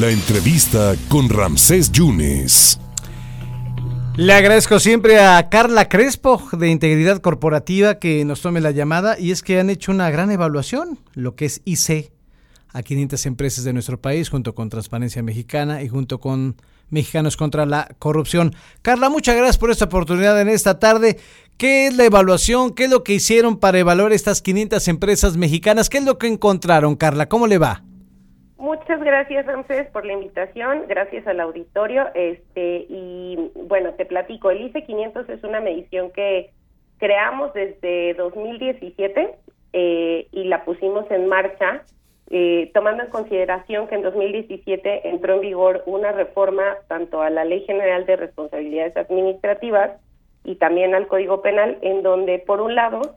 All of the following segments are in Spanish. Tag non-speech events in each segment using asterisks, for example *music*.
La entrevista con Ramsés Yunes. Le agradezco siempre a Carla Crespo de Integridad Corporativa que nos tome la llamada y es que han hecho una gran evaluación, lo que es IC, a 500 empresas de nuestro país, junto con Transparencia Mexicana y junto con Mexicanos contra la Corrupción. Carla, muchas gracias por esta oportunidad en esta tarde. ¿Qué es la evaluación? ¿Qué es lo que hicieron para evaluar estas 500 empresas mexicanas? ¿Qué es lo que encontraron, Carla? ¿Cómo le va? Muchas gracias, Ramsés, por la invitación. Gracias al auditorio. Este y bueno, te platico. El ICE 500 es una medición que creamos desde 2017 eh, y la pusimos en marcha, eh, tomando en consideración que en 2017 entró en vigor una reforma tanto a la Ley General de Responsabilidades Administrativas y también al Código Penal, en donde, por un lado,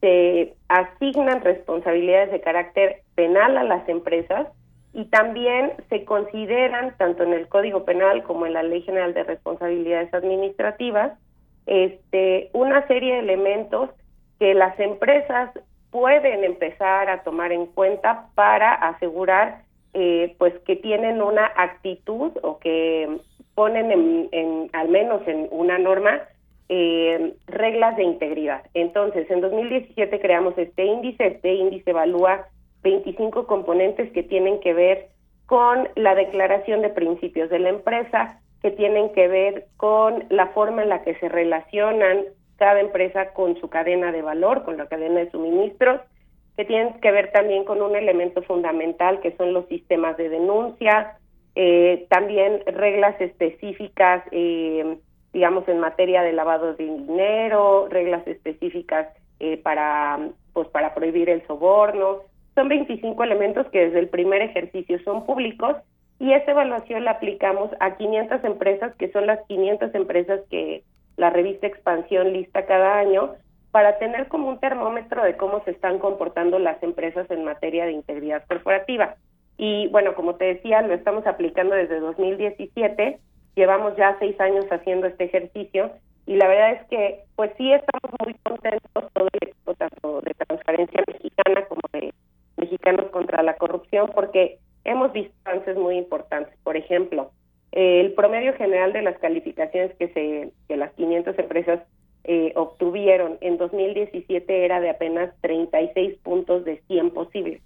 se asignan responsabilidades de carácter penal a las empresas y también se consideran, tanto en el Código Penal como en la Ley General de Responsabilidades Administrativas, este, una serie de elementos que las empresas pueden empezar a tomar en cuenta para asegurar eh, pues que tienen una actitud o que ponen en, en al menos en una norma eh, reglas de integridad. Entonces, en 2017 creamos este índice, este índice evalúa 25 componentes que tienen que ver con la declaración de principios de la empresa, que tienen que ver con la forma en la que se relacionan cada empresa con su cadena de valor, con la cadena de suministros, que tienen que ver también con un elemento fundamental que son los sistemas de denuncia, eh, también reglas específicas, eh, digamos, en materia de lavado de dinero, reglas específicas eh, para, pues, para prohibir el soborno, son 25 elementos que desde el primer ejercicio son públicos y esta evaluación la aplicamos a 500 empresas, que son las 500 empresas que la revista Expansión lista cada año, para tener como un termómetro de cómo se están comportando las empresas en materia de integridad corporativa. Y bueno, como te decía, lo estamos aplicando desde 2017, llevamos ya seis años haciendo este ejercicio y la verdad es que pues sí estamos muy contentos todo el equipo tanto de transparencia mexicana mexicanos contra la corrupción porque hemos visto avances muy importantes. Por ejemplo, el promedio general de las calificaciones que se que las 500 empresas eh, obtuvieron en 2017 era de apenas 36 puntos de 100 posibles.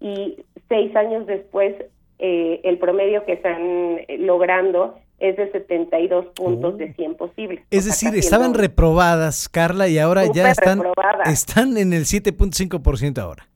Y seis años después, eh, el promedio que están logrando es de 72 puntos de 100 posibles. Es decir, estaban reprobadas, Carla, y ahora ya están, están en el 7.5% ahora.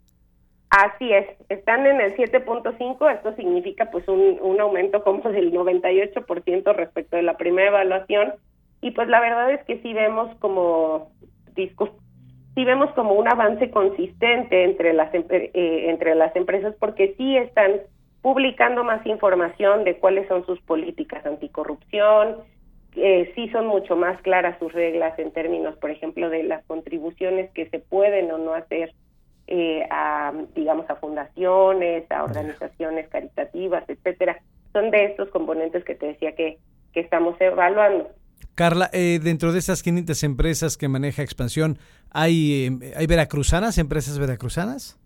Así es, están en el 7.5, esto significa pues un, un aumento como del 98% respecto de la primera evaluación. Y pues la verdad es que sí vemos como sí vemos como un avance consistente entre las eh, entre las empresas porque sí están publicando más información de cuáles son sus políticas anticorrupción, eh, sí son mucho más claras sus reglas en términos, por ejemplo, de las contribuciones que se pueden o no hacer eh, a, digamos, a fundaciones, a organizaciones caritativas, etcétera. Son de estos componentes que te decía que, que estamos evaluando. Carla, eh, dentro de esas 500 empresas que maneja Expansión, ¿hay, eh, ¿hay veracruzanas, empresas veracruzanas?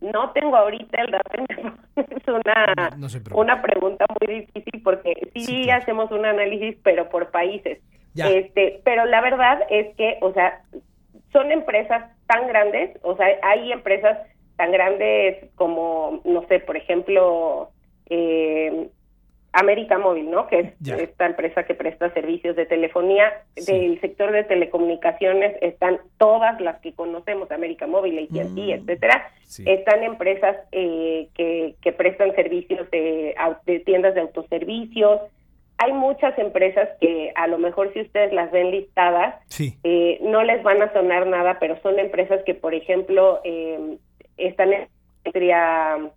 No tengo ahorita el dato, *laughs* es una, una pregunta muy difícil porque sí, hacemos un análisis, pero por países. Este, pero la verdad es que, o sea, son empresas tan grandes, o sea, hay empresas tan grandes como, no sé, por ejemplo, eh, América Móvil, ¿no? Que es esta empresa que presta servicios de telefonía. Del sector de telecomunicaciones están todas las que conocemos, América Móvil, AT&T, mm. etcétera. Están empresas eh, que, que prestan servicios de, de tiendas de autoservicios, hay muchas empresas que a lo mejor si ustedes las ven listadas, eh, no les van a sonar nada, pero son empresas que, por ejemplo, eh, están en industria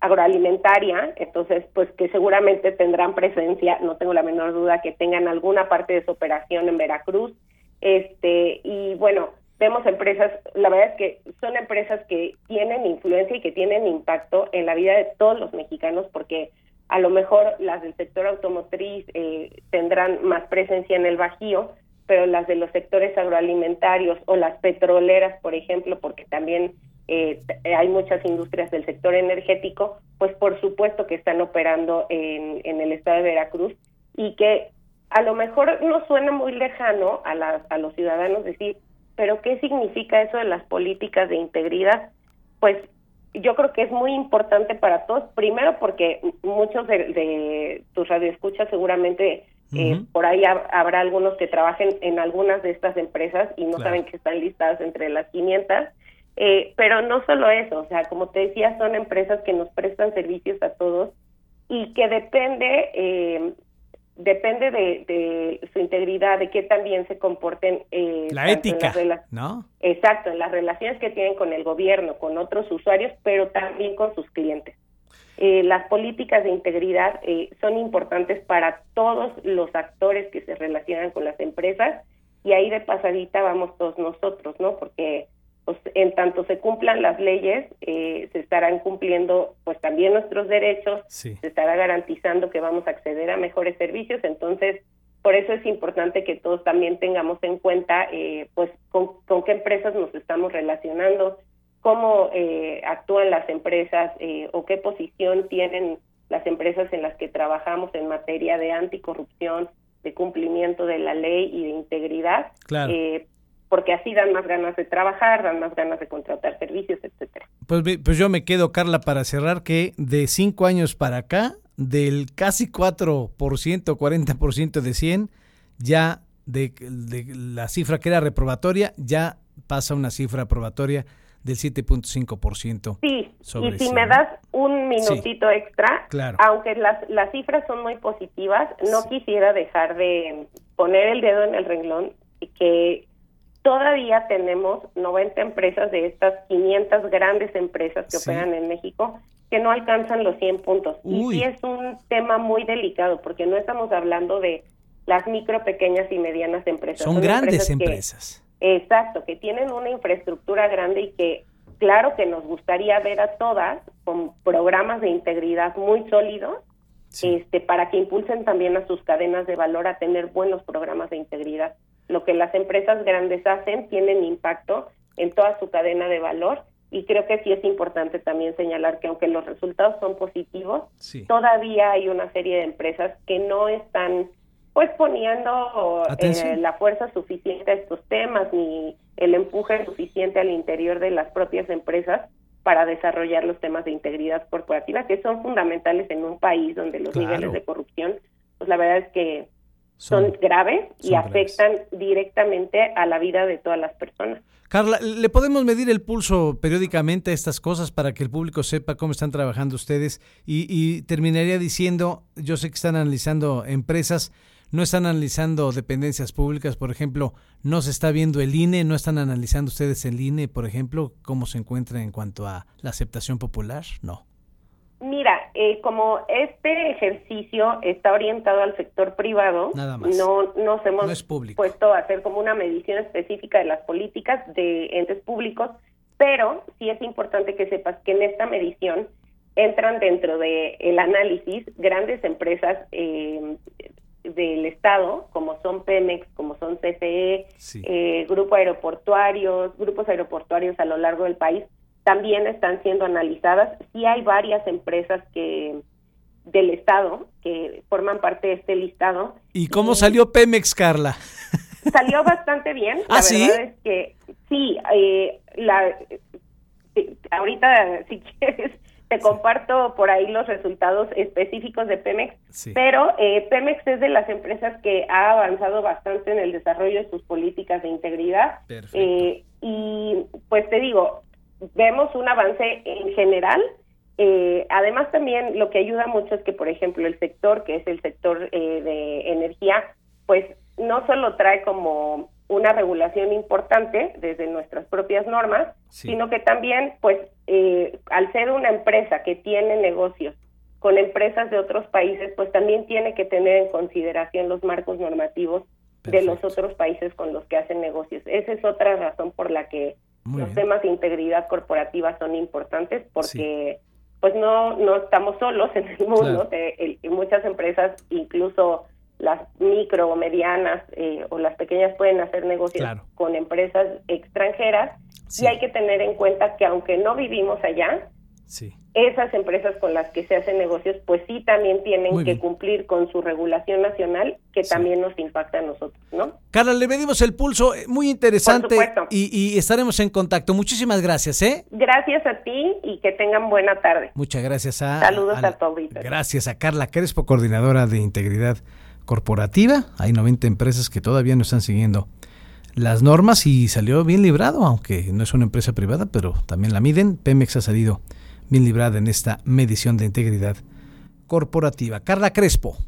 agroalimentaria, entonces, pues que seguramente tendrán presencia, no tengo la menor duda que tengan alguna parte de su operación en Veracruz. Este, y bueno, vemos empresas, la verdad es que son empresas que tienen influencia y que tienen impacto en la vida de todos los mexicanos porque a lo mejor las del sector automotriz eh, tendrán más presencia en el Bajío, pero las de los sectores agroalimentarios o las petroleras, por ejemplo, porque también eh, hay muchas industrias del sector energético, pues por supuesto que están operando en, en el estado de Veracruz y que a lo mejor no suena muy lejano a, a los ciudadanos decir, pero ¿qué significa eso de las políticas de integridad? Pues yo creo que es muy importante para todos, primero porque muchos de, tus radioescuchas seguramente eh, por ahí habrá algunos que trabajen en algunas de estas empresas y no saben que están listadas entre las 500, eh, pero no solo eso, o sea, como te decía, son empresas que nos prestan servicios a todos y que depende eh, depende de, su integridad, de que también se comporten. Eh, la ética, ¿no? Exacto, en las relaciones que tienen con el gobierno, con otros usuarios, pero también con sus clientes. Eh, las políticas de integridad eh, son importantes para todos los actores que se relacionan con las empresas y ahí de pasadita vamos todos nosotros, ¿no? Porque pues, en tanto se cumplan las leyes, eh, se estarán cumpliendo pues también nuestros derechos, se estará garantizando que vamos a acceder a mejores servicios, entonces por eso es importante que todos también tengamos en cuenta eh, pues con, qué empresas nos estamos relacionando, cómo eh, actúan las empresas o qué posición tienen las empresas en las que trabajamos en materia de anticorrupción, de cumplimiento de la ley y de integridad, claro porque así dan más ganas de trabajar, dan más ganas de contratar servicios, etcétera. Pues, pues yo me quedo, Carla, para cerrar que de cinco años para acá, del casi 4%, 40% de 100, ya de, la cifra que era reprobatoria, ya pasa una cifra aprobatoria del 7.5%. Sí, y si me das un minutito extra, claro. aunque las, las cifras son muy positivas, no quisiera dejar de poner el dedo en el renglón y que Todavía tenemos 90 empresas de estas 500 grandes empresas que operan en México que no alcanzan los 100 puntos. Y sí es un tema muy delicado porque no estamos hablando de las micro, pequeñas y medianas empresas. Son, grandes empresas. exacto, que tienen una infraestructura grande y que claro que nos gustaría ver a todas con programas de integridad muy sólidos este, para que impulsen también a sus cadenas de valor a tener buenos programas de integridad lo que las empresas grandes hacen tienen impacto en toda su cadena de valor. Y creo que sí es importante también señalar que aunque los resultados son positivos, todavía hay una serie de empresas que no están pues poniendo eh, la fuerza suficiente a estos temas ni el empuje suficiente al interior de las propias empresas para desarrollar los temas de integridad corporativa que son fundamentales en un país donde los niveles de corrupción pues la verdad es que son, graves y afectan directamente a la vida de todas las personas. Carla, ¿le podemos medir el pulso periódicamente a estas cosas para que el público sepa cómo están trabajando ustedes? Y, terminaría diciendo, yo sé que están analizando empresas, no están analizando dependencias públicas, por ejemplo, no se está viendo el INE, no están analizando ustedes el INE, por ejemplo, cómo se encuentra en cuanto a la aceptación popular, no. Mira, eh, como este ejercicio está orientado al sector privado, no nos hemos puesto a hacer como una medición específica de las políticas de entes públicos, pero sí es importante que sepas que en esta medición entran dentro de el análisis grandes empresas eh, del Estado, como son Pemex, como son CFE, eh, grupos aeroportuarios, grupos aeroportuarios a lo largo del país, también están siendo analizadas. Sí hay varias empresas que del Estado que forman parte de este listado. ¿Y cómo salió Pemex, Carla? Salió bastante bien. *laughs* ¿Ah, sí? es que sí, eh, la, eh, ahorita si *laughs* quieres te comparto por ahí los resultados específicos de Pemex, pero eh, Pemex es de las empresas que ha avanzado bastante en el desarrollo de sus políticas de integridad. Eh, y pues te digo, vemos un avance en general. Eh, además, también lo que ayuda mucho es que, por ejemplo, el sector, que es el sector eh, de energía, pues no solo trae como una regulación importante desde nuestras propias normas, sino que también, pues, eh, al ser una empresa que tiene negocios con empresas de otros países, pues también tiene que tener en consideración los marcos normativos de los otros países con los que hacen negocios. Esa es otra razón por la que los temas de integridad corporativa son importantes porque pues no no estamos solos en el mundo. muchas empresas, incluso las micro o medianas eh, o las pequeñas pueden hacer negocios con empresas extranjeras. Y hay que tener en cuenta que aunque no vivimos allá, sí esas empresas con las que se hacen negocios, pues sí también tienen que cumplir con su regulación nacional, que también nos impacta a nosotros, ¿no? Carla, le medimos el pulso, eh, muy interesante, y, y, estaremos en contacto. Muchísimas gracias, ¿eh? Gracias a ti y que tengan buena tarde. Muchas gracias a... Saludos a, a Gracias a Carla Crespo, coordinadora de Integridad Corporativa. Hay 90 empresas que todavía no están siguiendo las normas y salió bien librado, aunque no es una empresa privada, pero también la miden. Pemex ha salido bien librada en esta medición de integridad corporativa. Carla Crespo.